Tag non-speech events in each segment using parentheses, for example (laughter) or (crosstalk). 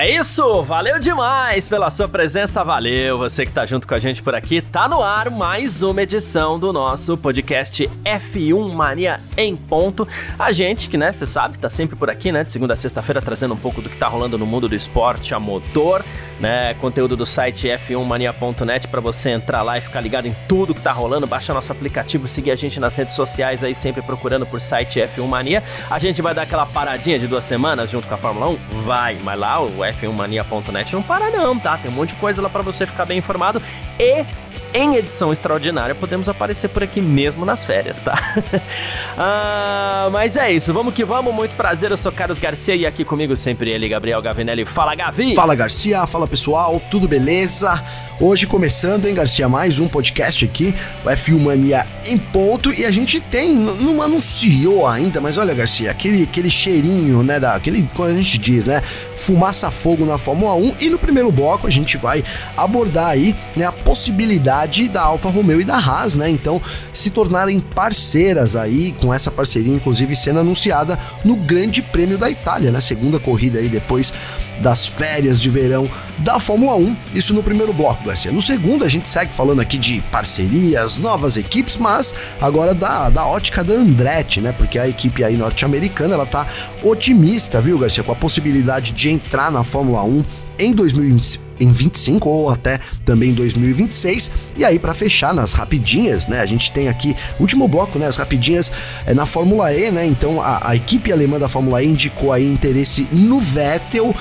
É isso, valeu demais pela sua presença, valeu você que tá junto com a gente por aqui. Tá no ar mais uma edição do nosso podcast F1 Mania em ponto. A gente que, né, você sabe, tá sempre por aqui, né, de segunda a sexta-feira trazendo um pouco do que tá rolando no mundo do esporte a motor, né, conteúdo do site f1mania.net para você entrar lá e ficar ligado em tudo que tá rolando, baixar nosso aplicativo, seguir a gente nas redes sociais aí sempre procurando por site F1 Mania. A gente vai dar aquela paradinha de duas semanas junto com a Fórmula 1? Vai, mas lá o f1mania.net não para não, tá? Tem um monte de coisa lá para você ficar bem informado e em edição extraordinária podemos aparecer por aqui mesmo nas férias, tá? (laughs) ah, mas é isso, vamos que vamos, muito prazer, eu sou Carlos Garcia e aqui comigo sempre ele, Gabriel Gavinelli. Fala, Gavi! Fala, Garcia, fala pessoal, tudo beleza? Hoje começando, hein, Garcia, mais um podcast aqui, o F1 Mania em ponto, e a gente tem, não anunciou ainda, mas olha, Garcia, aquele, aquele cheirinho, né, da, aquele, quando a gente diz, né, fumaça fogo na Fórmula 1, e no primeiro bloco a gente vai abordar aí, né, a possibilidade da Alfa Romeo e da Haas, né, então se tornarem parceiras aí, com essa parceria inclusive sendo anunciada no Grande Prêmio da Itália, né, segunda corrida aí depois das férias de verão da Fórmula 1, isso no primeiro bloco. Garcia. No segundo, a gente segue falando aqui de parcerias, novas equipes, mas agora da, da ótica da Andretti, né? Porque a equipe aí norte-americana, ela tá otimista, viu, Garcia, com a possibilidade de entrar na Fórmula 1 em 2025 em 25 ou até também 2026. E aí para fechar nas rapidinhas, né? A gente tem aqui último bloco, né? As rapidinhas é, na Fórmula E, né? Então a, a equipe alemã da Fórmula E indicou aí interesse no Vettel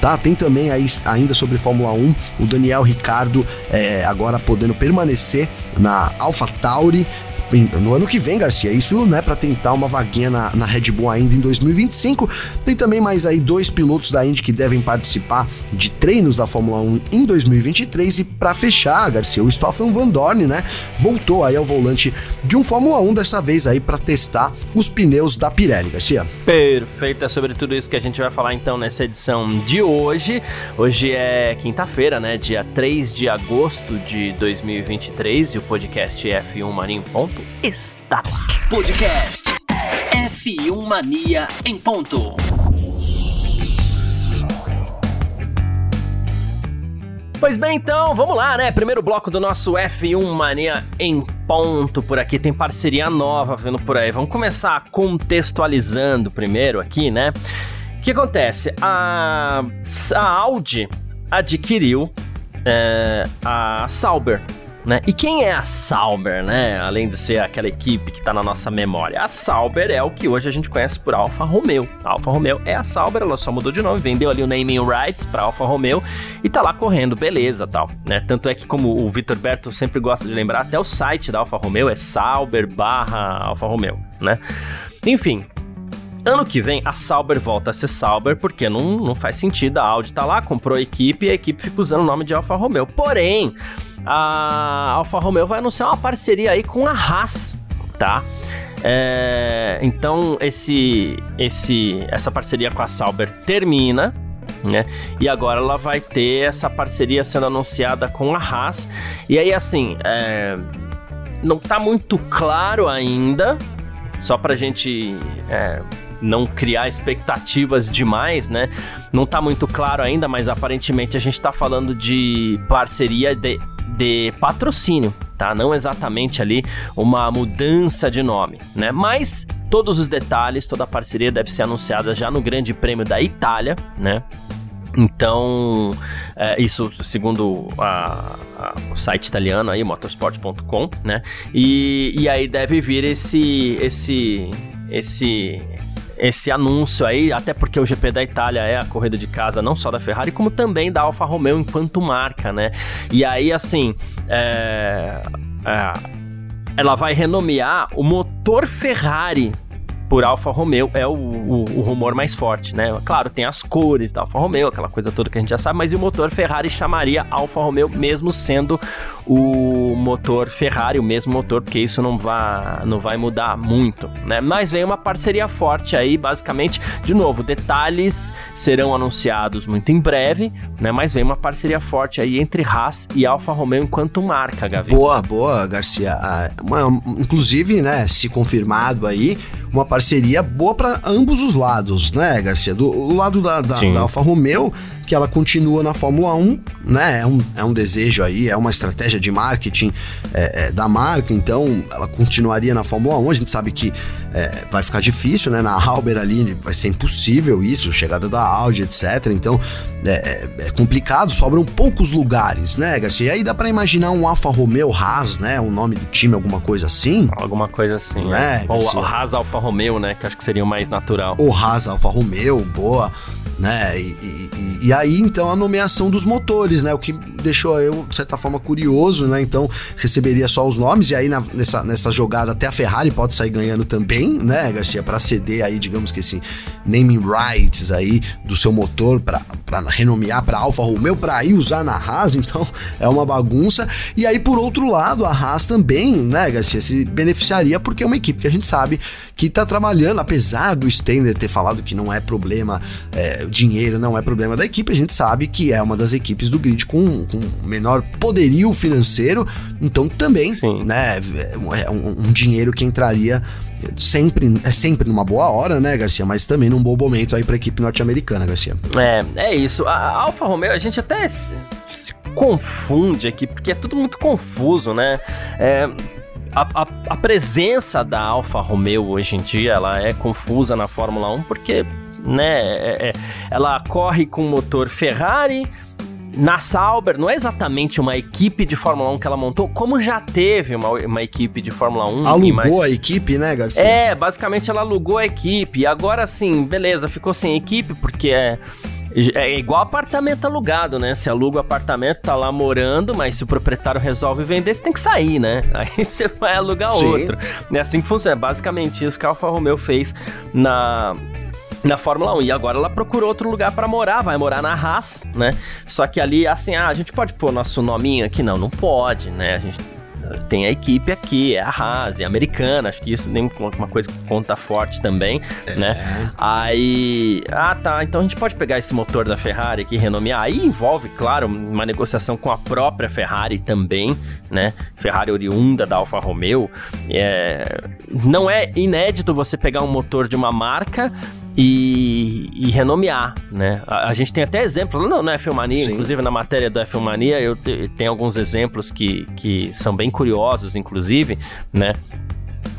tá? Tem também aí, ainda sobre Fórmula 1, o Daniel Ricardo é, agora podendo permanecer na AlphaTauri no ano que vem, Garcia. Isso, né, para tentar uma vaguinha na, na, Red Bull ainda em 2025. Tem também mais aí dois pilotos da Indy que devem participar de treinos da Fórmula 1 em 2023 e para fechar, Garcia, o Stoffel Van Dorn, né, voltou aí ao volante de um Fórmula 1 dessa vez aí para testar os pneus da Pirelli, Garcia. Perfeito, é sobre tudo isso que a gente vai falar então nessa edição de hoje. Hoje é quinta-feira, né, dia 3 de agosto de 2023 e o podcast F1 Marinho Ponto está ar. Podcast F1 Mania em ponto. Pois bem, então, vamos lá, né? Primeiro bloco do nosso F1 Mania em ponto por aqui. Tem parceria nova vindo por aí. Vamos começar contextualizando primeiro aqui, né? O que acontece? A, a Audi adquiriu é, a Sauber, né? E quem é a Sauber, né? Além de ser aquela equipe que está na nossa memória. A Sauber é o que hoje a gente conhece por Alfa Romeo. A Alfa Romeo é a Sauber, ela só mudou de nome, vendeu ali o naming rights para Alfa Romeo e tá lá correndo, beleza, tal, né? Tanto é que como o Vitor Berto sempre gosta de lembrar, até o site da Alfa Romeo é Sauber barra Alfa Romeo, né? Enfim, Ano que vem, a Sauber volta a ser Sauber, porque não, não faz sentido. A Audi tá lá, comprou a equipe e a equipe fica usando o nome de Alfa Romeo. Porém, a Alfa Romeo vai anunciar uma parceria aí com a Haas, tá? É, então esse, esse, essa parceria com a Sauber termina, né? E agora ela vai ter essa parceria sendo anunciada com a Haas. E aí assim, é, não tá muito claro ainda, só pra gente é, não criar expectativas demais, né? Não tá muito claro ainda, mas aparentemente a gente tá falando de parceria de de patrocínio, tá? Não exatamente ali uma mudança de nome, né? Mas todos os detalhes, toda a parceria deve ser anunciada já no Grande Prêmio da Itália, né? Então, é, isso segundo a, a, o site italiano aí, motorsport.com, né? E, e aí deve vir esse, esse, esse esse anúncio aí, até porque o GP da Itália é a corrida de casa não só da Ferrari, como também da Alfa Romeo enquanto marca, né? E aí, assim, é, é, ela vai renomear o motor Ferrari por Alfa Romeo é o, o, o, rumor mais forte, né? Claro, tem as cores da Alfa Romeo, aquela coisa toda que a gente já sabe, mas o motor Ferrari chamaria Alfa Romeo mesmo sendo o motor Ferrari, o mesmo motor, porque isso não vai, não vai mudar muito, né? Mas vem uma parceria forte aí, basicamente, de novo, detalhes serão anunciados muito em breve, né? Mas vem uma parceria forte aí entre Haas e Alfa Romeo enquanto marca, Gavi. Boa, boa, Garcia. Ah, uma, inclusive, né, se confirmado aí, uma parceria boa para ambos os lados, né, Garcia? Do lado da, da, da Alfa Romeo, que ela continua na Fórmula 1, né? É um, é um desejo aí, é uma estratégia de marketing é, é, da marca, então ela continuaria na Fórmula 1. A gente sabe que é, vai ficar difícil, né? Na Halber ali vai ser impossível isso, chegada da Audi, etc. Então é, é, é complicado, sobram poucos lugares, né, Garcia? E aí dá para imaginar um Alfa Romeo Haas, né? O nome do time, alguma coisa assim. Alguma coisa assim, né? Ou o Haas Alfa Romeo, né? Que acho que seria o mais natural. O Haas Alfa Romeo, boa né? E, e, e, aí, então, a nomeação dos motores, né? O que deixou eu, de certa forma, curioso, né? Então, receberia só os nomes, e aí na, nessa, nessa jogada até a Ferrari pode sair ganhando também, né, Garcia? Para ceder aí, digamos que esse naming rights aí do seu motor para renomear para Alfa Romeo, para ir usar na Haas, (laughs) então é uma bagunça. E aí, por outro lado, a Haas também, né, Garcia, se beneficiaria porque é uma equipe que a gente sabe que tá trabalhando, apesar do Stender ter falado que não é problema, é, dinheiro não é problema da equipe, a gente sabe que é uma das equipes do grid com, com menor poderio financeiro, então também, Sim. né, é um, um dinheiro que entraria sempre é sempre numa boa hora, né, Garcia? Mas também num bom momento aí para a equipe norte-americana, Garcia. É, é isso. A Alfa Romeo, a gente até se, se, confunde aqui porque é tudo muito confuso, né? É, a, a, a, presença da Alfa Romeo hoje em dia ela é confusa na Fórmula 1 porque né, é, é, ela corre com motor Ferrari, na Sauber não é exatamente uma equipe de Fórmula 1 que ela montou, como já teve uma, uma equipe de Fórmula 1. Alugou mais... a equipe, né, Garcia? É, basicamente ela alugou a equipe. E agora sim, beleza, ficou sem equipe porque é. É igual apartamento alugado, né? Se aluga o apartamento, tá lá morando, mas se o proprietário resolve vender, você tem que sair, né? (laughs) Aí você vai alugar Sim. outro. É assim que funciona. É basicamente isso que a Alfa Romeo fez na, na Fórmula 1. E agora ela procurou outro lugar para morar, vai morar na Haas, né? Só que ali, assim, ah, a gente pode pôr nosso nominho aqui? Não, não pode, né? A gente tem a equipe aqui, é a Haas, é americana, acho que isso nem uma coisa que conta forte também, é. né? Aí, ah tá, então a gente pode pegar esse motor da Ferrari aqui e renomear. Aí envolve, claro, uma negociação com a própria Ferrari também, né? Ferrari oriunda da Alfa Romeo. É, não é inédito você pegar um motor de uma marca e, e, renomear, né? A, a, gente tem até exemplos, não, na F1 Mania, inclusive na matéria da F1 Mania, eu te, tenho alguns exemplos que, que são bem curiosos, inclusive, né?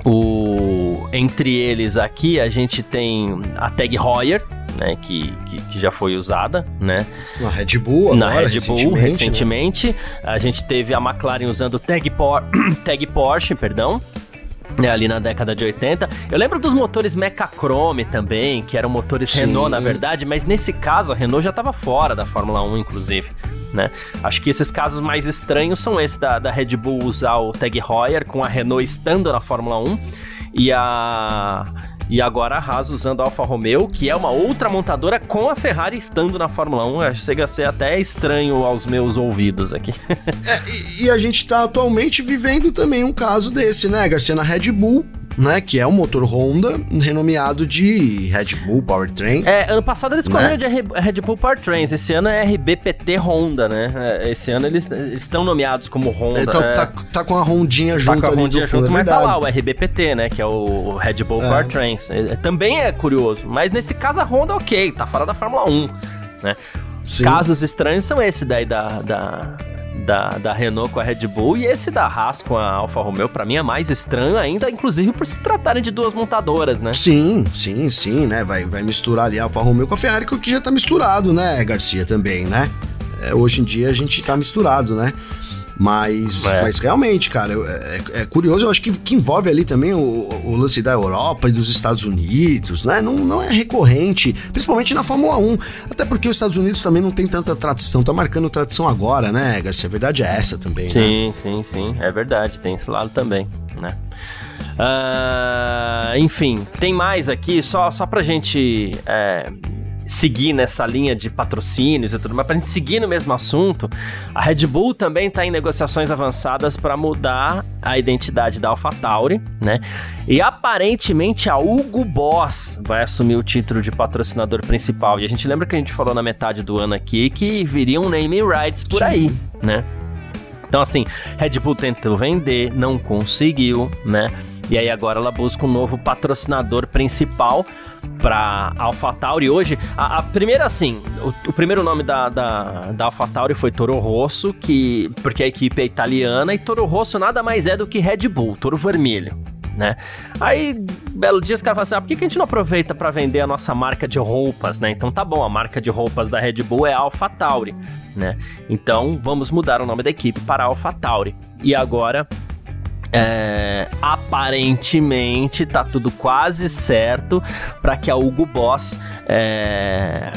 O, entre eles aqui, a gente tem a Tag Heuer, né, que, que, que, já foi usada, né? Na Red Bull, agora, Na Red Bull, recentemente. recentemente. Né? A gente teve a McLaren usando Tag, Por (clears throat) Tag Porsche, perdão, né, ali na década de 80. Eu lembro dos motores Mechachrome também, que eram motores Sim. Renault, na verdade, mas nesse caso a Renault já estava fora da Fórmula 1, inclusive. Né? Acho que esses casos mais estranhos são esses da, da Red Bull usar o Tag Heuer com a Renault estando na Fórmula 1 e a e agora a Haas usando a Alfa Romeo, que é uma outra montadora com a Ferrari estando na Fórmula 1. Chega a ser até estranho aos meus ouvidos aqui. é, e, e, a gente está atualmente vivendo também um caso desse, né, Garcia? Na Red Bull, né? Que é um motor Honda renomeado de Red Bull Powertrain. É, ano passado eles né? correram de Red Bull Powertrains, esse ano é RBPT Honda, né? É, esse ano eles, estão nomeados como Honda. Então é, tá, tá, com a Rondinha junto tá com a Rondinha junto, é mas tá lá o RBPT, né? Que é o Red Bull é. Powertrains. É, também é curioso, mas nesse caso a Honda, ok, tá fora da Fórmula 1, né? Sim. Casos estranhos são esse daí da, da, da, da Renault com a Red Bull e esse da Haas com a Alfa Romeo, para mim é mais estranho ainda, inclusive por se tratarem de duas montadoras, né? Sim, sim, sim, né? Vai, vai misturar ali a Alfa Romeo com a Ferrari, que já tá misturado, né, Garcia, também, né? É, hoje em dia a gente tá misturado, né? Mas, é. mas realmente, cara, é, é, é, curioso, eu acho que, que envolve ali também o, o, lance da Europa e dos Estados Unidos, né? Não, não é recorrente, principalmente na Fórmula 1. Até porque os Estados Unidos também não tem tanta tradição, tá marcando tradição agora, né, Garcia? A verdade é essa também, sim, né? Sim, sim, sim, é verdade, tem esse lado também, né? Uh, enfim, tem mais aqui, só, só pra gente é, seguir nessa linha de patrocínios e tudo mais, pra gente seguir no mesmo assunto, a Red Bull também tá em negociações avançadas para mudar a identidade da AlphaTauri, né? E aparentemente a Hugo Boss vai assumir o título de patrocinador principal. E a gente lembra que a gente falou na metade do ano aqui que viriam naming rights por aí, né? Então assim, Red Bull tentou vender, não conseguiu, né? E aí agora ela busca um novo patrocinador principal para AlphaTauri hoje. A, a, primeira, assim, o, o, primeiro nome da, da, da AlphaTauri foi Toro Rosso, que, porque a equipe é italiana, e Toro Rosso nada mais é do que Red Bull, Toro Vermelho. Né? Aí, belo dia, os caras falam assim: ah, por que, que a gente não aproveita para vender a nossa marca de roupas, né? Então tá bom, a marca de roupas da Red Bull é AlphaTauri, né? Então vamos mudar o nome da equipe para AlphaTauri. E agora é, aparentemente tá tudo quase certo para que a Hugo Boss é,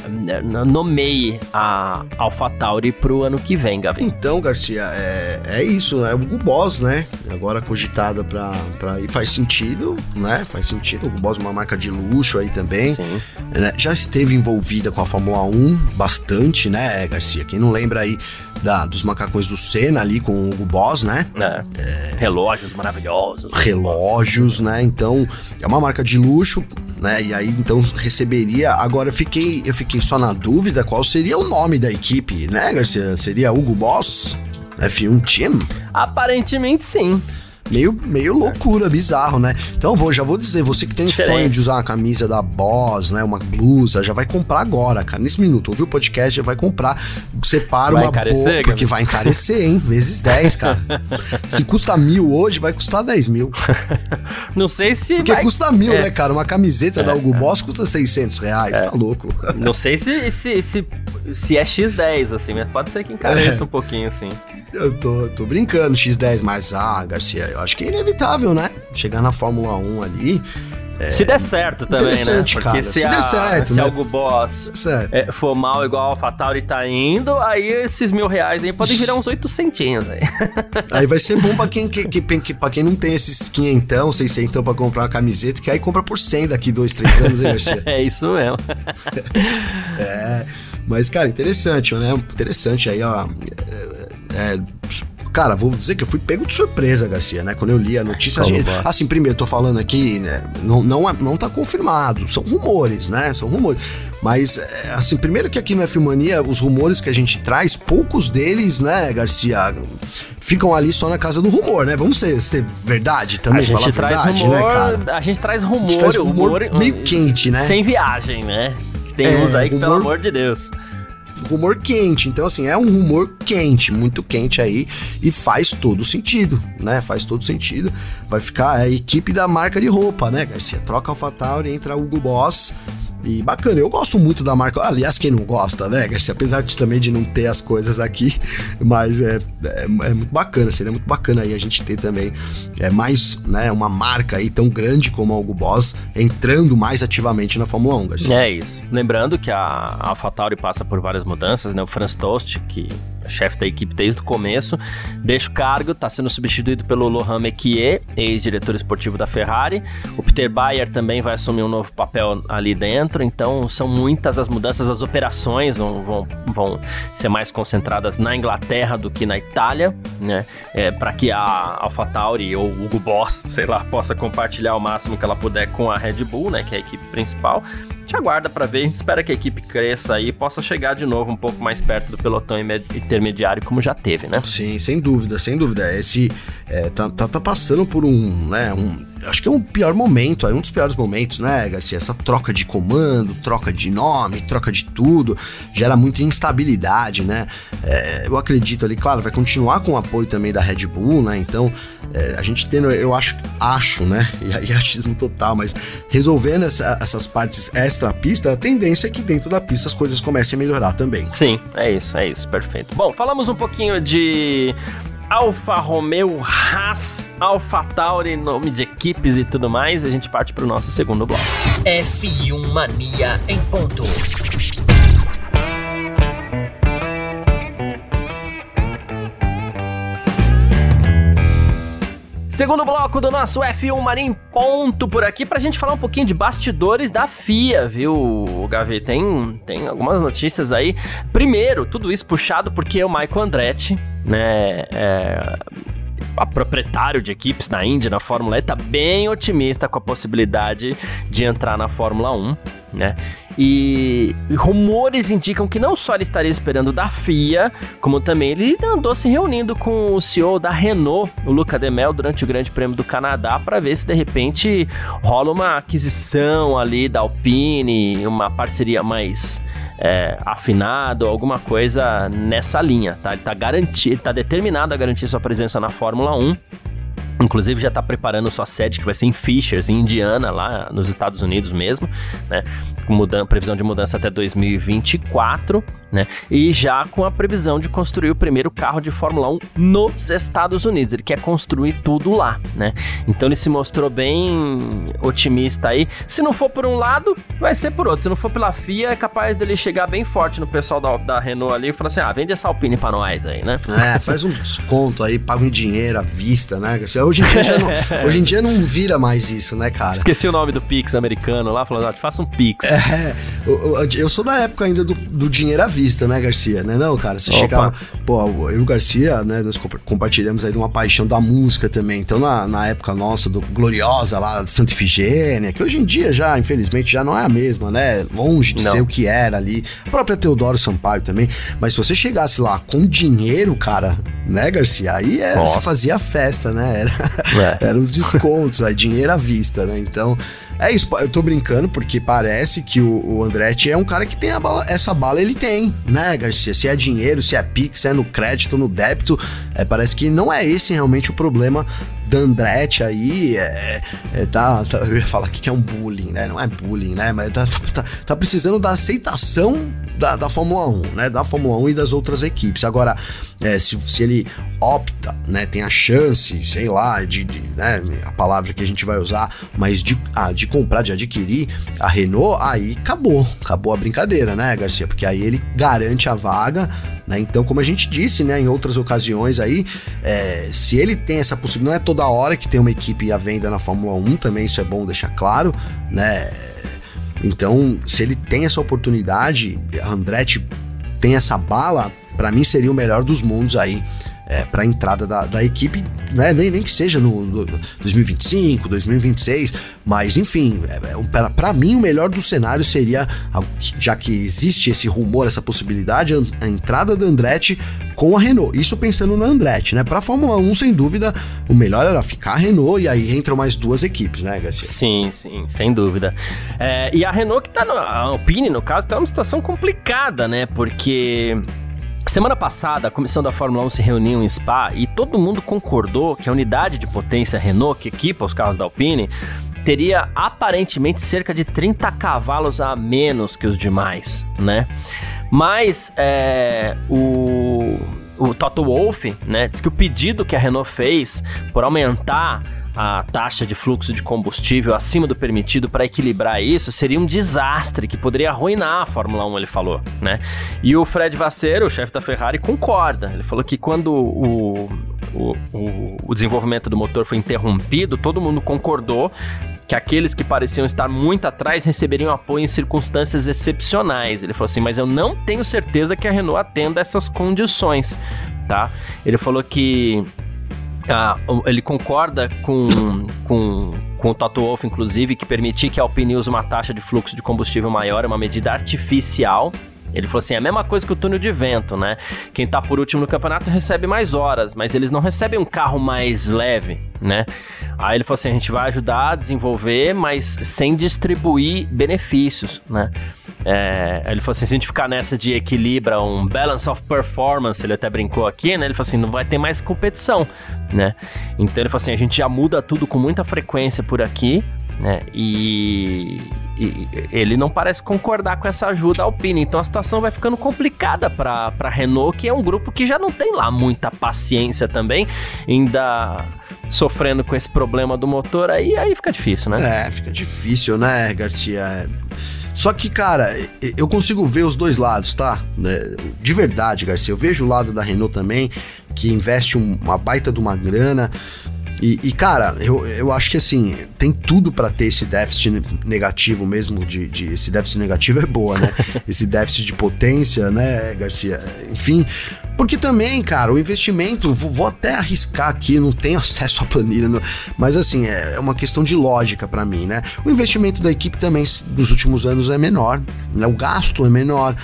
nomeie a AlphaTauri pro ano que vem, Gavi. Então, Garcia, é, é isso, né? O Hugo Boss, né? Agora cogitada pra, pra. E faz sentido, né? Faz sentido. O Hugo Boss é uma marca de luxo aí também. Sim. Né? Já esteve envolvida com a Fórmula 1 bastante, né, Garcia? Quem não lembra aí da, dos macacões do Senna ali com o Hugo Boss, né? É. É... Relógios maravilhosos. Relógios, né? Então, é uma marca de luxo, né? E aí, então, receberia... Agora, eu fiquei, eu fiquei só na dúvida qual seria o nome da equipe, né, Garcia? Seria Hugo Boss? F1 Team? Aparentemente, sim meio, meio loucura, bizarro, né? Então vou, já vou dizer, você que tem o sonho de usar uma camisa da Boss, né? Uma blusa, já vai comprar agora, cara. Nesse minuto, ouviu o podcast, já vai comprar. Separa vai uma boa, porque vai encarecer, hein? Vezes 10, cara. (laughs) se custa mil hoje, vai custar 10 mil. Não sei se. Porque vai... custa mil, é. né, cara? Uma camiseta é, da Hugo é. Boss custa 600 reais, é. tá louco. Não sei se, se, se, se é X10, assim, mas pode ser que encareça é. um pouquinho, assim. Eu tô, tô brincando, X10, mas ah, Garcia, eu acho que é inevitável, né? Chegar na Fórmula 1 ali. É, se der certo também, né? Porque cara, se, se a, der certo, se né? algo boss é, for mal igual a AlphaTauri tá indo, aí esses mil reais aí podem virar uns 8 centinhos aí. (laughs) Aí vai ser bom pra quem, que, que, que, pra quem não tem esses quinhentão, seiscentão pra comprar uma camiseta, que aí compra por 100 daqui 2, 3 anos, hein, Garcia? (laughs) é isso mesmo. (laughs) é, mas, cara, interessante, né? Interessante aí, ó. É, é, cara, vou dizer que eu fui pego de surpresa, Garcia, né? Quando eu li a notícia. Gente, assim, primeiro, eu tô falando aqui, né? Não, não, é, não tá confirmado. São rumores, né? São rumores. Mas, é, assim, primeiro que aqui no F-Mania, os rumores que a gente traz, poucos deles, né, Garcia, ficam ali só na casa do rumor, né? Vamos ser, ser verdade também, a gente traz verdade, né, rumor, né, cara? A gente traz rumor, gente traz rumor, rumor meio quente, né? Sem viagem, né? Tem é, uns aí que, rumor... pelo amor de Deus rumor quente. Então, assim, é um rumor quente, muito quente aí, e faz todo sentido, né? Faz todo sentido. Vai ficar a equipe da marca de roupa, né, Garcia? Troca AlphaTauri, entra Hugo Boss e bacana, eu gosto muito da marca. Aliás, quem não gosta, né, Garcia? Apesar de também de não ter as coisas aqui, mas é, é, é, muito bacana, seria muito bacana aí a gente ter também é, mais, né, uma marca aí tão grande como a Hugo Boss entrando mais ativamente na Fórmula 1, Garcia. É isso. Lembrando que a AlphaTauri passa por várias mudanças, né? O Franz Tost, que chefe da equipe desde o começo, deixa o cargo, está sendo substituído pelo Lohan Mekier, ex-diretor esportivo da Ferrari. O Peter Bayer também vai assumir um novo papel ali dentro, então são muitas as mudanças, as operações vão, vão, vão ser mais concentradas na Inglaterra do que na Itália, né? É, para que a AlphaTauri ou Hugo Boss, sei lá, possa compartilhar o máximo que ela puder com a Red Bull, né, que é a equipe principal gente aguarda para ver, a gente espera que a equipe cresça e possa chegar de novo um pouco mais perto do pelotão intermediário como já teve, né? Sim, sem dúvida, sem dúvida. Esse é, tá, tá, tá, passando por um, né, um, acho que é um pior momento, é um dos piores momentos, né, Garcia? Essa troca de comando, troca de nome, troca de tudo, gera muita instabilidade, né? É, eu acredito ali, claro, vai continuar com o apoio também da Red Bull, né? Então, é, a gente tendo, eu acho, acho, né? (laughs) E aí achismo total, mas resolvendo essa, essas partes extra-pista, a tendência é que dentro da pista as coisas comecem a melhorar também. Sim, é isso, é isso, perfeito. Bom, falamos um pouquinho de Alfa Romeo, Haas, Alfa Tauri, nome de equipes e tudo mais, a gente parte para o nosso segundo bloco. F1 Mania em ponto. Segundo bloco do nosso F1 Marim ponto por aqui pra gente falar um pouquinho de bastidores da FIA, viu, Gavi? Tem, tem algumas notícias aí. Primeiro, tudo isso puxado porque o Michael Andretti, né, é, a proprietário de equipes na Indy, na Fórmula E, está bem otimista com a possibilidade de entrar na Fórmula 1, né? E rumores indicam que não só ele estaria esperando da FIA, como também ele andou se reunindo com o CEO da Renault, o Luca Demel, durante o Grande Prêmio do Canadá, para ver se de repente rola uma aquisição ali da Alpine, uma parceria mais é, afinado, alguma coisa nessa linha, tá? Ele tá garantido, ele tá determinado a garantir sua presença na Fórmula 1. Inclusive já está preparando sua sede que vai ser em Fishers, em Indiana, lá nos Estados Unidos mesmo, né? Com mudança, previsão de mudança até 2024 né? E já com a previsão de construir o primeiro carro de Fórmula 1 nos Estados Unidos. Ele quer construir tudo lá, né? Então ele se mostrou bem otimista aí. Se não for por um lado, vai ser por outro. Se não for pela FIA, é capaz dele chegar bem forte no pessoal da, da Renault ali e falar assim: ah, vende essa Alpine pra nós aí, né? É, faz um desconto aí, paga um dinheiro à vista, né? Hoje em dia, não, (laughs) hoje em dia não vira mais isso, né, cara? Esqueci o nome do Pix americano lá, falando, ah, te faça um Pix. É, eu, eu, sou da época ainda do, do dinheiro à vista vista, né, Garcia? Né, não, cara? Você Opa. chegava. Pô, eu e o Garcia, né, nós compartilhamos aí de uma paixão da música também. Então, na, na época nossa, do Gloriosa lá, de Santa Ifigênia, que hoje em dia já, infelizmente, já não é a mesma, né? Longe de não. ser o que era ali. A própria Teodoro Sampaio também. Mas se você chegasse lá com dinheiro, cara, né, Garcia? Aí era, você fazia festa, né? Era, é. (laughs) Eram os descontos, aí dinheiro à vista, né? Então. É isso, eu tô brincando porque parece que o, o Andretti é um cara que tem a bala, essa bala ele tem, né, Garcia? Se é dinheiro, se é Pix, se é no crédito, no débito, é, parece que não é esse realmente o problema da Andretti aí, é, é, tá, tá, eu ia falar que é um bullying, né? Não é bullying, né? Mas tá, tá, tá precisando da aceitação da, da Fórmula 1, né? Da Fórmula 1 e das outras equipes. Agora, é, se, se ele opta, né? Tem a chance, sei lá, de, de né? A palavra que a gente vai usar, mas de, ah, de comprar, de adquirir a Renault, aí acabou. Acabou a brincadeira, né, Garcia? Porque aí ele garante a vaga, né? Então, como a gente disse, né, em outras ocasiões aí, é, se ele tem essa possibilidade, não é toda hora que tem uma equipe à venda na Fórmula 1, também isso é bom deixar claro, né? Então, se ele tem essa oportunidade, Andretti tem essa bala, para mim seria o melhor dos mundos aí é, para a entrada da, da equipe, né? nem, nem que seja no, no 2025, 2026, mas enfim, é, é, para mim o melhor do cenário seria, já que existe esse rumor, essa possibilidade, a, a entrada da Andretti com a Renault. Isso pensando na Andretti, né? Para Fórmula 1, sem dúvida, o melhor era ficar a Renault e aí entram mais duas equipes, né, Garcia? Sim, sim, sem dúvida. É, e a Renault que tá no, a Alpine, no caso, tá numa situação complicada, né? Porque Semana passada, a comissão da Fórmula 1 se reuniu em Spa e todo mundo concordou que a unidade de potência Renault, que equipa os carros da Alpine, teria aparentemente cerca de 30 cavalos a menos que os demais, né? Mas é, o, o Toto Wolff, né, diz que o pedido que a Renault fez por aumentar a taxa de fluxo de combustível acima do permitido para equilibrar isso seria um desastre que poderia arruinar a Fórmula 1, ele falou, né? E o Fred Vasseur, o chefe da Ferrari, concorda. Ele falou que quando o, o, o, o desenvolvimento do motor foi interrompido, todo mundo concordou que aqueles que pareciam estar muito atrás receberiam apoio em circunstâncias excepcionais. Ele falou assim, mas eu não tenho certeza que a Renault atenda essas condições, tá? Ele falou que ah, ele concorda com, com, com o Toto Wolff, inclusive, que permitir que a Alpine use uma taxa de fluxo de combustível maior é uma medida artificial ele falou assim: é a mesma coisa que o túnel de vento, né? Quem tá por último no campeonato recebe mais horas, mas eles não recebem um carro mais leve, né? Aí ele falou assim: a gente vai ajudar a desenvolver, mas sem distribuir benefícios, né? É, ele falou assim: se a gente ficar nessa de equilibra um balance of performance, ele até brincou aqui, né? Ele falou assim: não vai ter mais competição, né? Então ele falou assim: a gente já muda tudo com muita frequência por aqui, né? E, e, ele não parece concordar com essa ajuda Alpine. Então a situação vai ficando complicada para Renault, que é um grupo que já não tem lá muita paciência também, ainda sofrendo com esse problema do motor, aí, aí fica difícil, né? É, fica difícil, né, Garcia? Só que, cara, eu consigo ver os dois lados, tá? De verdade, Garcia. Eu vejo o lado da Renault também, que investe uma baita de uma grana E, e, cara, eu, eu acho que assim, tem tudo para ter esse déficit negativo mesmo, de, de, esse déficit negativo é boa, né? (laughs) esse déficit de potência, né, Garcia? Enfim, porque também, cara, o investimento, vou, até arriscar aqui, não tenho (laughs) acesso à planilha, mas assim, é, é uma questão de lógica para mim, né? O investimento da equipe também nos últimos anos é menor, né? O gasto é menor.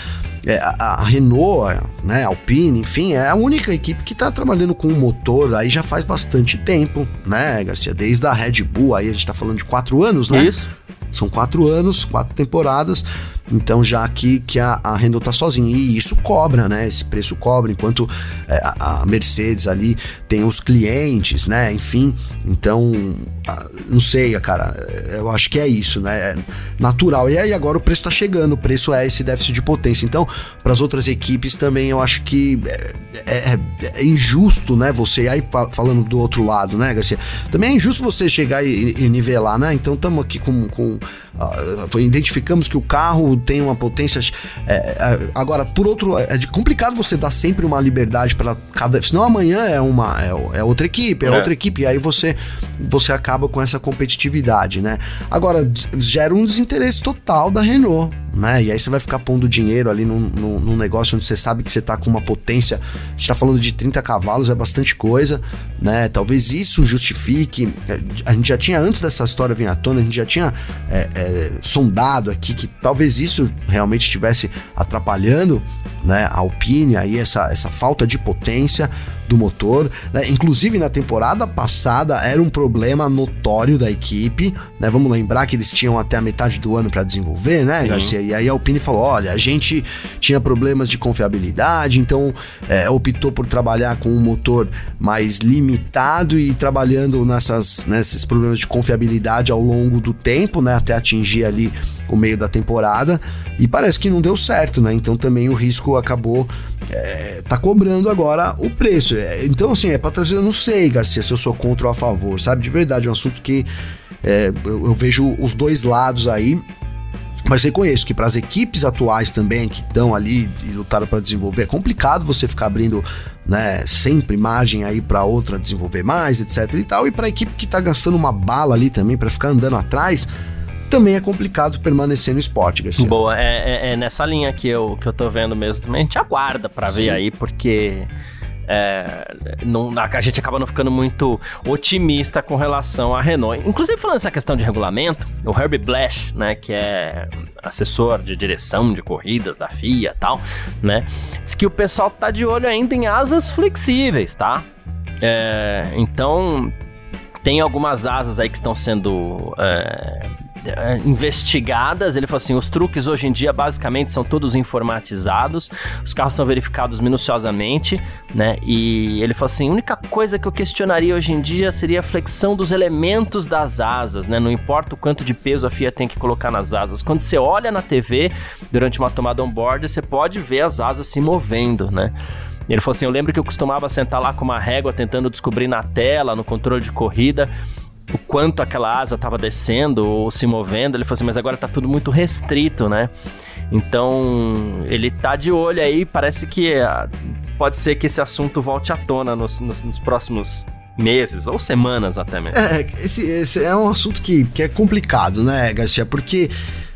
É, a, a, Renault, né, Alpine, enfim, é a única equipe que está trabalhando com o motor aí já faz bastante tempo, né, Garcia? Desde a Red Bull, aí a gente está falando de quatro anos, né? Isso. São quatro anos, quatro temporadas. Então, já que, que a, a Renault tá sozinha. E isso cobra, né? Esse preço cobra, enquanto é, a, a, Mercedes ali tem os clientes, né? Enfim, então, não sei, cara. Eu acho que é isso, né? É natural. E aí agora o preço tá chegando, o preço é esse déficit de potência. Então, para as outras equipes também eu acho que é, é, é, injusto, né? Você aí falando do outro lado, né, Garcia? Também é injusto você chegar e, e nivelar, né? Então, estamos aqui com, com identificamos que o carro tem uma potência. É, é, agora, por outro é complicado você dar sempre uma liberdade para cada. Senão amanhã é uma é, é outra equipe, é, é, outra equipe, e aí você, você acaba com essa competitividade, né? Agora, gera um desinteresse total da Renault né? E aí você vai ficar pondo dinheiro ali num, num, num, negócio onde você sabe que você tá com uma potência. A gente tá falando de 30 cavalos, é bastante coisa, né? Talvez isso justifique. A gente já tinha, antes dessa história vir à tona, a gente já tinha é, é, sondado aqui que talvez isso realmente estivesse atrapalhando né, a Alpine, aí essa, essa falta de potência do motor. Né? Inclusive na temporada passada era um problema notório da equipe. Né? Vamos lembrar que eles tinham até a metade do ano para desenvolver, né, Sim. Garcia? E aí a Alpine falou: olha, a gente tinha problemas de confiabilidade, então é, optou por trabalhar com um motor mais limitado e trabalhando nessas, nesses problemas de confiabilidade ao longo do tempo, né? Até atingir ali o meio da temporada. E parece que não deu certo, né? Então também o risco acabou é, tá cobrando agora o preço. É, então, assim, é pra trazer, eu não sei, Garcia, se eu sou contra ou a favor, sabe? De verdade, é um assunto que é, eu, eu vejo os dois lados aí. Mas reconheço que para as equipes atuais também que estão ali e lutaram para desenvolver, é complicado você ficar abrindo né, sempre margem aí para outra desenvolver mais, etc e tal. E para a equipe que está gastando uma bala ali também para ficar andando atrás, também é complicado permanecer no esporte, Garcia. Boa, é, é, é, nessa linha que eu, que eu tô vendo mesmo também. A gente aguarda para ver aí, porque é, não, a gente acaba não ficando muito otimista com relação à Renault. Inclusive, falando essa questão de regulamento, o Herbie Blash, né, que é assessor de direção de corridas da FIA e tal, né, diz que o pessoal tá de olho ainda em asas flexíveis, tá? É, então, tem algumas asas aí que estão sendo é, investigadas. Ele falou assim: os truques hoje em dia basicamente são todos informatizados, os carros são verificados minuciosamente, né? E ele falou assim: a única coisa que eu questionaria hoje em dia seria a flexão dos elementos das asas, né? Não importa o quanto de peso a FIA tem que colocar nas asas. Quando você olha na TV durante uma tomada on-board, você pode ver as asas se movendo, né? Ele falou assim: Eu lembro que eu costumava sentar lá com uma régua tentando descobrir na tela, no controle de corrida, o quanto aquela asa estava descendo ou se movendo. Ele falou assim, mas agora está tudo muito restrito, né? Então, ele tá de olho aí, parece que uh, pode ser que esse assunto volte à tona nos, nos, nos próximos meses ou semanas até mesmo. É, esse, esse é um assunto que, que é complicado, né, Garcia? Porque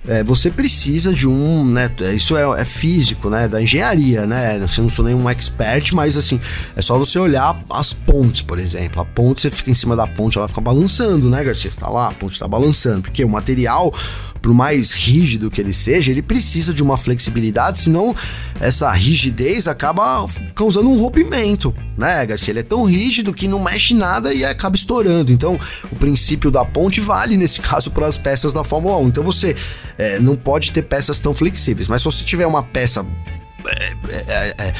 é, você precisa de um, né? Isso é, é, físico, né? Da engenharia, né? Você não sou nenhum expert, mas assim, é só você olhar as pontes, por exemplo. A ponte, você fica em cima da ponte, ela fica balançando, né, Garcia? Você tá lá, a ponte tá balançando, porque o material por mais rígido que ele seja, ele precisa de uma flexibilidade, senão essa rigidez acaba causando um rompimento, né, Garcia? Ele é tão rígido que não mexe nada e acaba estourando. Então, o princípio da ponte vale nesse (laughs) caso para as peças da Fórmula 1. Então, você é, não pode ter peças tão flexíveis, mas se você tiver uma peça é, é, é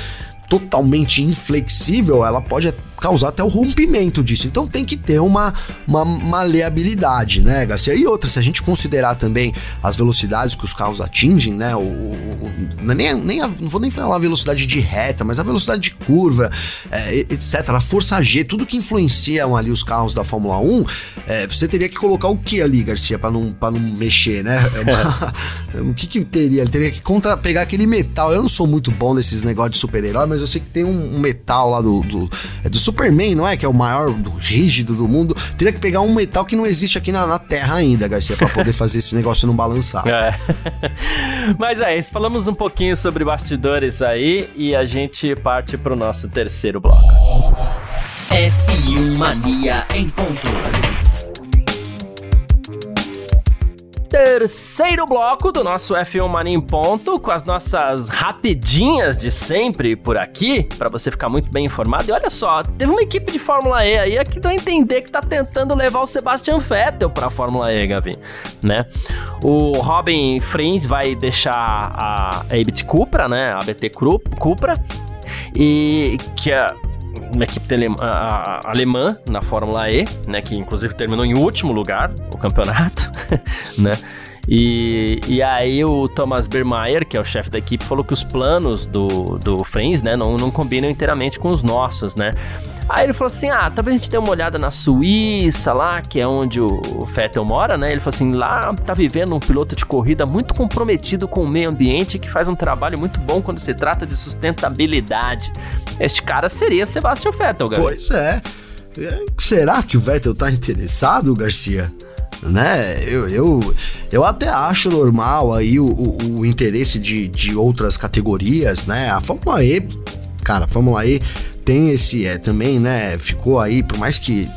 totalmente inflexível, ela pode causar até o rompimento disso. Então tem que ter uma, uma maleabilidade, né, Garcia? E outra, se a gente considerar também as velocidades que os carros atingem, né? O, o, o nem, nem a, não vou nem falar a velocidade de reta, mas a velocidade de curva, é, etc. A força G, tudo que influenciam ali os carros da Fórmula 1, é, você teria que colocar o que ali, Garcia, para não, pra não mexer, né? É uma, (laughs) o que que teria? Ele teria que contra, pegar aquele metal. Eu não sou muito bom nesses negócios de super-herói, mas eu sei que tem um, um metal lá do, do, é do Superman, não é? Que é o maior rígido do mundo. Teria que pegar um metal que não existe aqui na, na Terra ainda, Garcia, para poder (laughs) fazer esse negócio não balançar. É. (laughs) Mas é isso, falamos um pouquinho sobre bastidores aí e a gente parte pro nosso terceiro bloco. F1 Mania em ponto. Terceiro bloco do nosso F1 Mania em Ponto, com as nossas rapidinhas de sempre por aqui, para você ficar muito bem informado. E olha só, teve uma equipe de Fórmula E aí que deu a entender que tá tentando levar o Sebastian Vettel pra Fórmula E, Gavi, né? O Robin Friends vai deixar a Abit Cupra, né? A BT Cupra, e que uma equipe alemã na Fórmula E, né, que inclusive terminou em último lugar o campeonato, (laughs) né? E, e aí o Thomas Bermeier, que é o chefe da equipe, falou que os planos do, do Friends, né, não, não combinam inteiramente com os nossos, né? Aí ele falou assim: ah, talvez a gente dê uma olhada na Suíça lá, que é onde o Vettel mora, né? Ele falou assim: lá tá vivendo um piloto de corrida muito comprometido com o meio ambiente que faz um trabalho muito bom quando se trata de sustentabilidade. Este cara seria Sebastian Vettel, galera. Pois é. Será que o Vettel tá interessado, Garcia? Né? Eu, eu, eu até acho normal aí o, o, o, interesse de, de outras categorias, né? A Fórmula E, cara, a Fórmula E tem esse, é, também, né? Ficou aí, por mais que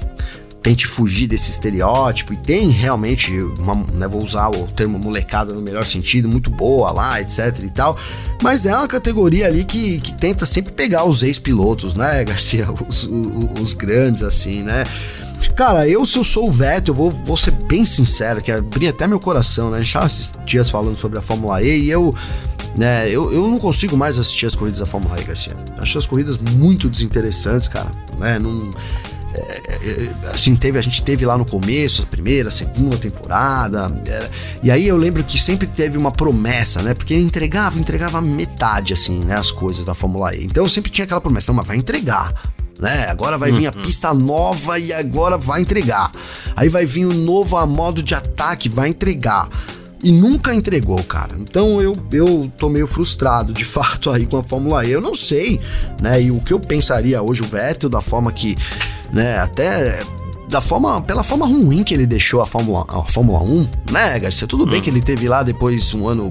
tente fugir desse estereótipo e tem realmente uma, né, vou usar o termo molecada no melhor sentido, muito boa lá, etc e tal, mas é uma categoria ali que, que tenta sempre pegar os ex-pilotos, né, (laughs) Garcia, os, os, os, grandes assim, né, Cara, eu, se eu sou o Vettel, eu vou, vou ser bem sincero, que abri até meu coração, né? Tava esses dias falando sobre a Fórmula E e eu, né, eu, eu não consigo mais assistir as corridas da Fórmula E, Garcia. Acho as corridas muito desinteressantes, cara, né? Não. É, é, é, assim, teve, a gente teve lá no começo, a primeira, a segunda temporada, e aí eu lembro que sempre teve uma promessa, né? Porque entregava, entregava metade, assim, né? As coisas da Fórmula E. Então eu sempre tinha aquela promessa, mas vai entregar, né? Agora vai vir a uhum. pista nova e agora vai entregar. Aí vai vir o novo modo de ataque, vai entregar. E nunca entregou, cara. Então eu, eu tô meio frustrado, de (laughs) fato, aí com a Fórmula E. Eu não sei, né? E o que eu pensaria hoje, o Vettel, da forma que, né, até da forma, pela forma ruim que ele deixou a Fórmula, a Fórmula 1, né, Garcia? Tudo bem hum. que ele teve lá depois um ano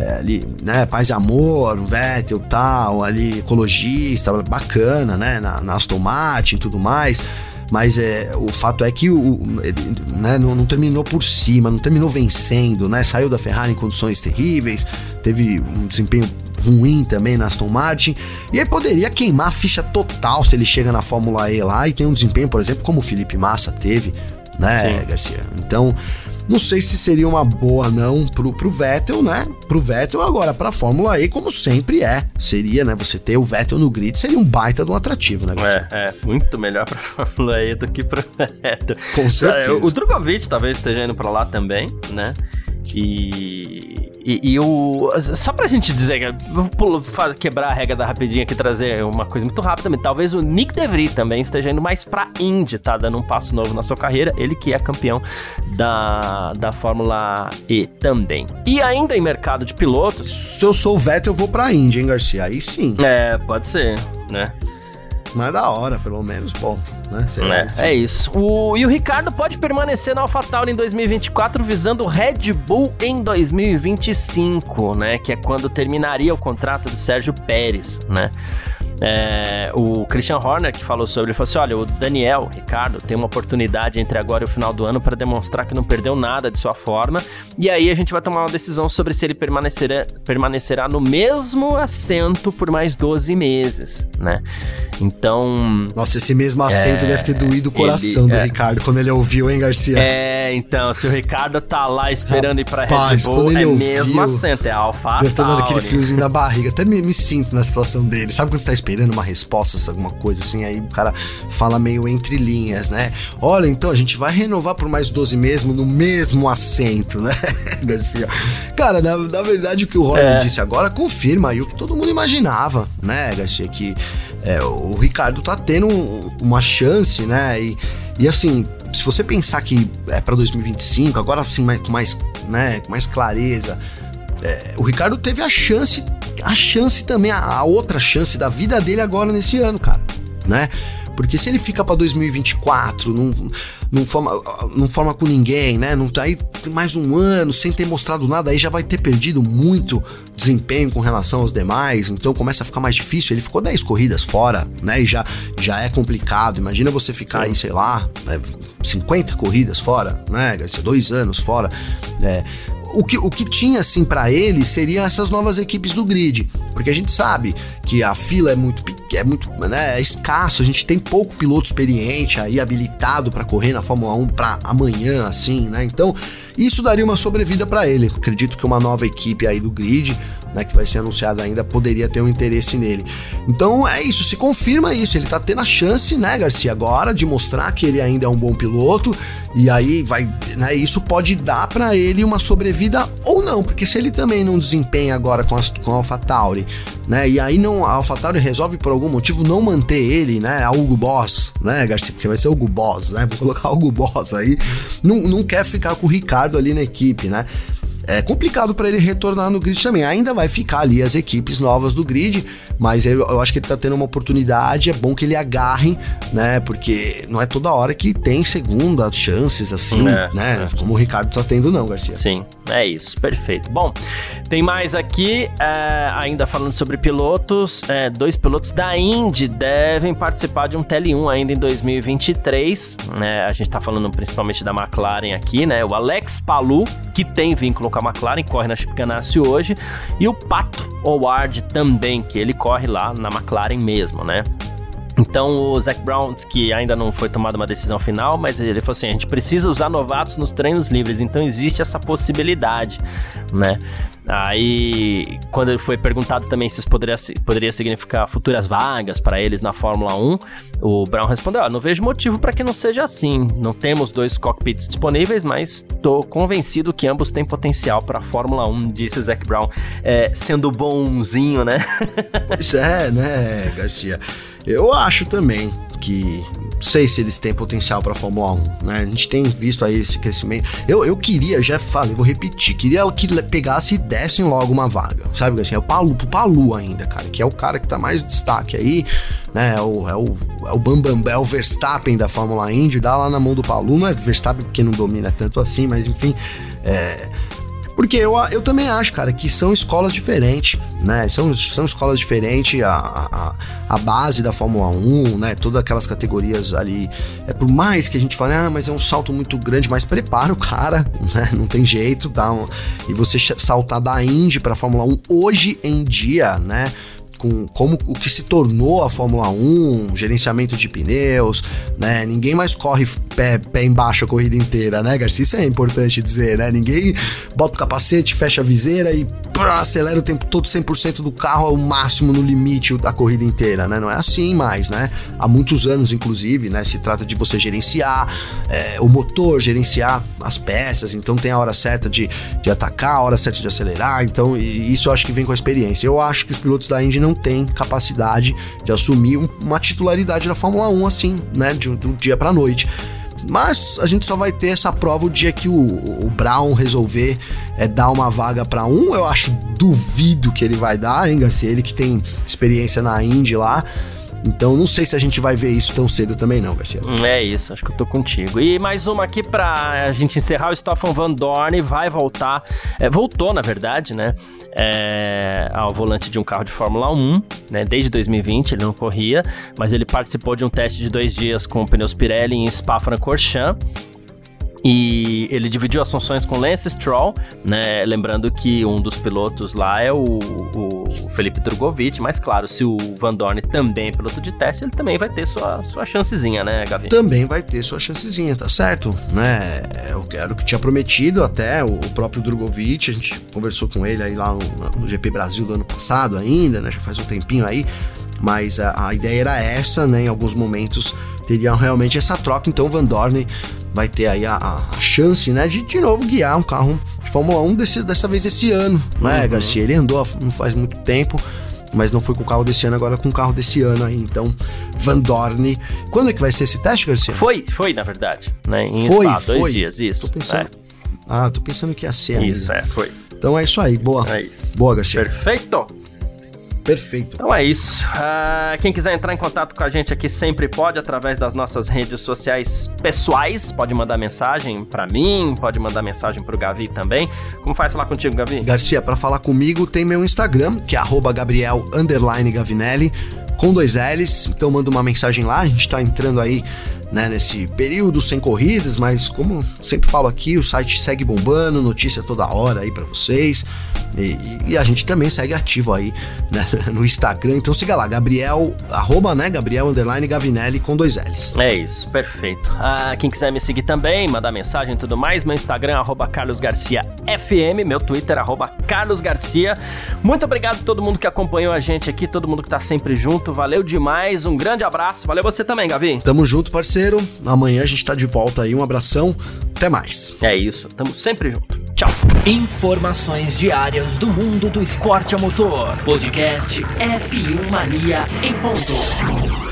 é, ali, né, paz e amor, um Vettel tal, ali, ecologista, bacana, né, na, na Aston Martin e tudo mais. Mas é, o fato é que o, ele, né, não, não, terminou por cima, não terminou vencendo, né? Saiu da Ferrari em condições terríveis, teve um desempenho ruim também na Aston Martin. E aí poderia queimar a ficha total se ele chega na Fórmula E lá e tem um desempenho, por exemplo, como o Felipe Massa teve, né, Sim. Garcia? Então, não sei se seria uma boa não pro, pro Vettel, né? Pro Vettel agora pra Fórmula E, como sempre é. Seria, né? Você ter o Vettel no grid seria um baita de um atrativo, né? É, é, muito melhor pra (laughs) Fórmula E do que pro Vettel. Com certeza. É, o Drogovic talvez esteja indo pra lá também, né? E e, e o. Só pra gente dizer, vou quebrar a regra da rapidinha aqui trazer uma coisa muito rápida, talvez o Nick DeVry também esteja indo mais pra Indy, tá? Dando um passo novo na sua carreira. Ele que é campeão da, da Fórmula E também. E ainda em mercado de pilotos. Se eu sou o Vettel, eu vou pra Indy, hein, Garcia? Aí sim. É, pode ser, né? Mas da hora, pelo menos, bom, né? É, é, isso. O, e o Ricardo pode permanecer na AlphaTauri em 2024 visando o Red Bull em 2025, né? Que é quando terminaria o contrato do Sérgio Pérez, né? É, o Christian Horner que falou sobre, ele falou assim: olha, o Daniel, Ricardo, tem uma oportunidade entre agora e o final do ano para demonstrar que não perdeu nada de sua forma. E aí a gente vai tomar uma decisão sobre se ele permanecerá, permanecerá no mesmo assento por mais 12 meses, né? Então. Nossa, esse mesmo assento é, deve ter doído o coração ele, do é, Ricardo quando ele ouviu, hein, Garcia? É, então, se o Ricardo tá lá esperando Rapaz, ir pra Red Bull, é ouviu, mesmo assento, é Alfa. Deve estar dando aquele friozinho na barriga. Até me, me sinto na situação dele. Sabe quando você tá esperando? Esperando uma resposta, alguma coisa assim, aí o cara fala meio entre linhas, né? Olha, então a gente vai renovar por mais 12 mesmo no mesmo assento, né, (laughs) Garcia? Cara, na, na verdade o que o Roger é. disse agora confirma aí o que todo mundo imaginava, né, Garcia? Que é, o Ricardo tá tendo um, uma chance, né? E, e assim, se você pensar que é para 2025, agora assim, mais, com mais, né, com mais clareza, é, o Ricardo teve a chance, a chance também, a, a, outra chance da vida dele agora nesse ano, cara, né? Porque se ele fica para 2024, não, não, forma, não forma com ninguém, né? Não tá aí mais um ano sem ter mostrado nada, aí já vai ter perdido muito desempenho com relação aos demais, então começa a ficar mais difícil. Ele ficou 10 corridas fora, né? E já, já é complicado. Imagina você ficar aí, sei lá, né, 50 corridas fora, né? Dois anos fora. É, o que, o que tinha assim para ele seriam essas novas equipes do grid, porque a gente sabe que a fila é muito é muito né, é escasso, a gente tem pouco piloto experiente aí habilitado para correr na Fórmula 1 para amanhã assim, né? Então, isso daria uma sobrevida para ele. Acredito que uma nova equipe aí do grid né, que vai ser anunciado ainda, poderia ter um interesse nele. Então é isso, se confirma isso. Ele tá tendo a chance, né, Garcia, agora de mostrar que ele ainda é um bom piloto. E aí vai, né, isso pode dar para ele uma sobrevida ou não, porque se ele também não desempenha agora com a, com a AlphaTauri, né, e aí não a AlphaTauri resolve por algum motivo não manter ele, né, a Hugo Boss, né, Garcia, porque vai ser Hugo Boss, né, vou colocar Hugo Boss aí, não, não quer ficar com o Ricardo ali na equipe, né? É complicado para ele retornar no grid também. Ainda vai ficar ali as equipes novas do grid, mas eu, eu, acho que ele tá tendo uma oportunidade. É bom que ele agarre, né? Porque não é toda hora que tem segundas chances, assim, é, né? É. Como o Ricardo tá tendo, não, Garcia. Sim, é isso, perfeito. Bom, tem mais aqui, é, ainda falando sobre pilotos. É, dois pilotos da Indy devem participar de um TL1 ainda em 2023. Né? A gente tá falando principalmente da McLaren aqui, né? O Alex Palu, que tem vínculo com a McLaren, corre na Chip Ganassi hoje, e o Pato Howard também, que ele corre lá na McLaren mesmo, né? Então o Zac Brown, que ainda não foi tomada uma decisão final, mas ele falou assim: a gente precisa usar novatos nos treinos livres, então existe essa possibilidade, né? Aí, quando ele foi perguntado também se isso poderia, poderia significar futuras vagas para eles na Fórmula 1, o Brown respondeu: ah, não vejo motivo para que não seja assim. Não temos dois cockpits disponíveis, mas estou convencido que ambos têm potencial para a Fórmula 1, disse o Zac Brown, é, sendo bonzinho, né? (laughs) pois é, né, Garcia? Eu acho também que sei se eles têm potencial para Fórmula 1, né? A gente tem visto aí esse crescimento. Eu, eu queria, já falei, vou repetir, queria que pegasse e dessem logo uma vaga, sabe? Assim, é o Palu, pro Palu ainda, cara, que é o cara que tá mais destaque aí, né? É o, é o, é o Bambam, é o Verstappen da Fórmula Indy, dá lá na mão do Palu, não é Verstappen porque não domina tanto assim, mas enfim, é porque eu, eu também acho, cara, que são escolas diferentes, né? São, são escolas diferentes, a, a, a base da Fórmula 1, né? Todas aquelas categorias ali. É por mais que a gente fale, ah, mas é um salto muito grande, mas prepara o cara, (laughs) né? Não tem jeito, tá? E você saltar da Indy pra Fórmula 1 hoje em dia, né? Com como o que se tornou a Fórmula 1, gerenciamento de pneus, né? Ninguém mais corre pé, pé embaixo a corrida inteira, né, Garcia? Isso é importante dizer, né? Ninguém bota o capacete, fecha a viseira e acelera o tempo todo 100% do carro ao máximo no limite da corrida inteira, né? Não é assim mais, né? Há muitos anos, inclusive, né? Se trata de você gerenciar é, o motor, gerenciar as peças, então tem a hora certa de, de atacar, a hora certa de acelerar, então isso eu acho que vem com a experiência. Eu acho que os pilotos da Indy não não tem capacidade de assumir uma titularidade da Fórmula 1 assim, né, de um, dia para noite. Mas a gente só vai ter essa prova o dia que o, o Brown resolver é, dar uma vaga para um. Eu acho duvido que ele vai dar, hein, Garcia? Ele que tem experiência na Indy lá. Então não sei se a gente vai ver isso tão cedo também não, Garcia. É isso, acho que eu tô contigo. E mais uma aqui pra a gente encerrar, o Stoffan Van Dorn vai voltar, é, voltou na verdade, né, é, ao volante de um carro de Fórmula 1, né, desde 2020 ele não corria, mas ele participou de um teste de dois dias com pneus Pirelli em Spa-Francorchamps, e ele dividiu as funções com Lance Stroll, né? Lembrando que um dos pilotos lá é o, o Felipe Drogovic, mas claro, se o Van Dorn também é piloto de teste, ele também vai ter sua, sua chancezinha, né, Gavi? Também vai ter sua chancezinha, tá certo? Né? Eu quero que tinha prometido até o próprio Drogovic, a gente conversou com ele aí lá no, no GP Brasil do ano passado ainda, né? Já faz um tempinho aí, mas a, a ideia era essa, né? Em alguns momentos teriam realmente essa troca, então o Van Dorn vai ter aí a, a, chance, né, de de novo guiar um carro de Fórmula 1 desse, dessa vez esse ano, né, uhum. Garcia? Ele andou não faz muito tempo, mas não foi com o carro desse ano, agora com o carro desse ano aí. Então, Van Dorn. Quando é que vai ser esse teste, Garcia? Foi, foi, na verdade. Né? Em foi, Spa, dois foi. dias, isso. Tô pensando, é. Ah, tô pensando que ia ser Isso, é, foi. Então é isso aí, boa. É isso. Boa, Garcia. Perfeito. Perfeito. Então é isso. Uh, quem quiser entrar em contato com a gente aqui sempre pode, através das nossas redes sociais pessoais. Pode mandar mensagem para mim, pode mandar mensagem pro Gavi também. Como faz falar contigo, Gavi? Garcia, para falar comigo tem meu Instagram, que é Gabriel Gavinelli, com dois L's. Então manda uma mensagem lá, a gente tá entrando aí né, nesse período sem corridas, mas como sempre falo aqui, o site segue bombando, notícia toda hora aí para vocês. E, e, a gente também segue ativo aí né, (laughs) no Instagram. Então siga lá, Gabriel, arroba, né, Gabriel underline Gavinelli com dois L's. É isso, perfeito. Ah, quem quiser me seguir também, mandar mensagem e tudo mais, meu Instagram, arroba Carlos Garcia FM, meu Twitter, arroba Carlos Garcia. Muito obrigado a todo mundo que acompanhou a gente aqui, todo mundo que tá sempre junto. Valeu demais, um grande abraço. Valeu você também, Gavi. Tamo junto, parceiro. Amanhã a gente tá de volta aí. Um abração. Até mais. É isso, tamo sempre junto. Tchau. Informações diárias do mundo do esporte a motor. Podcast F1 Mania em ponto.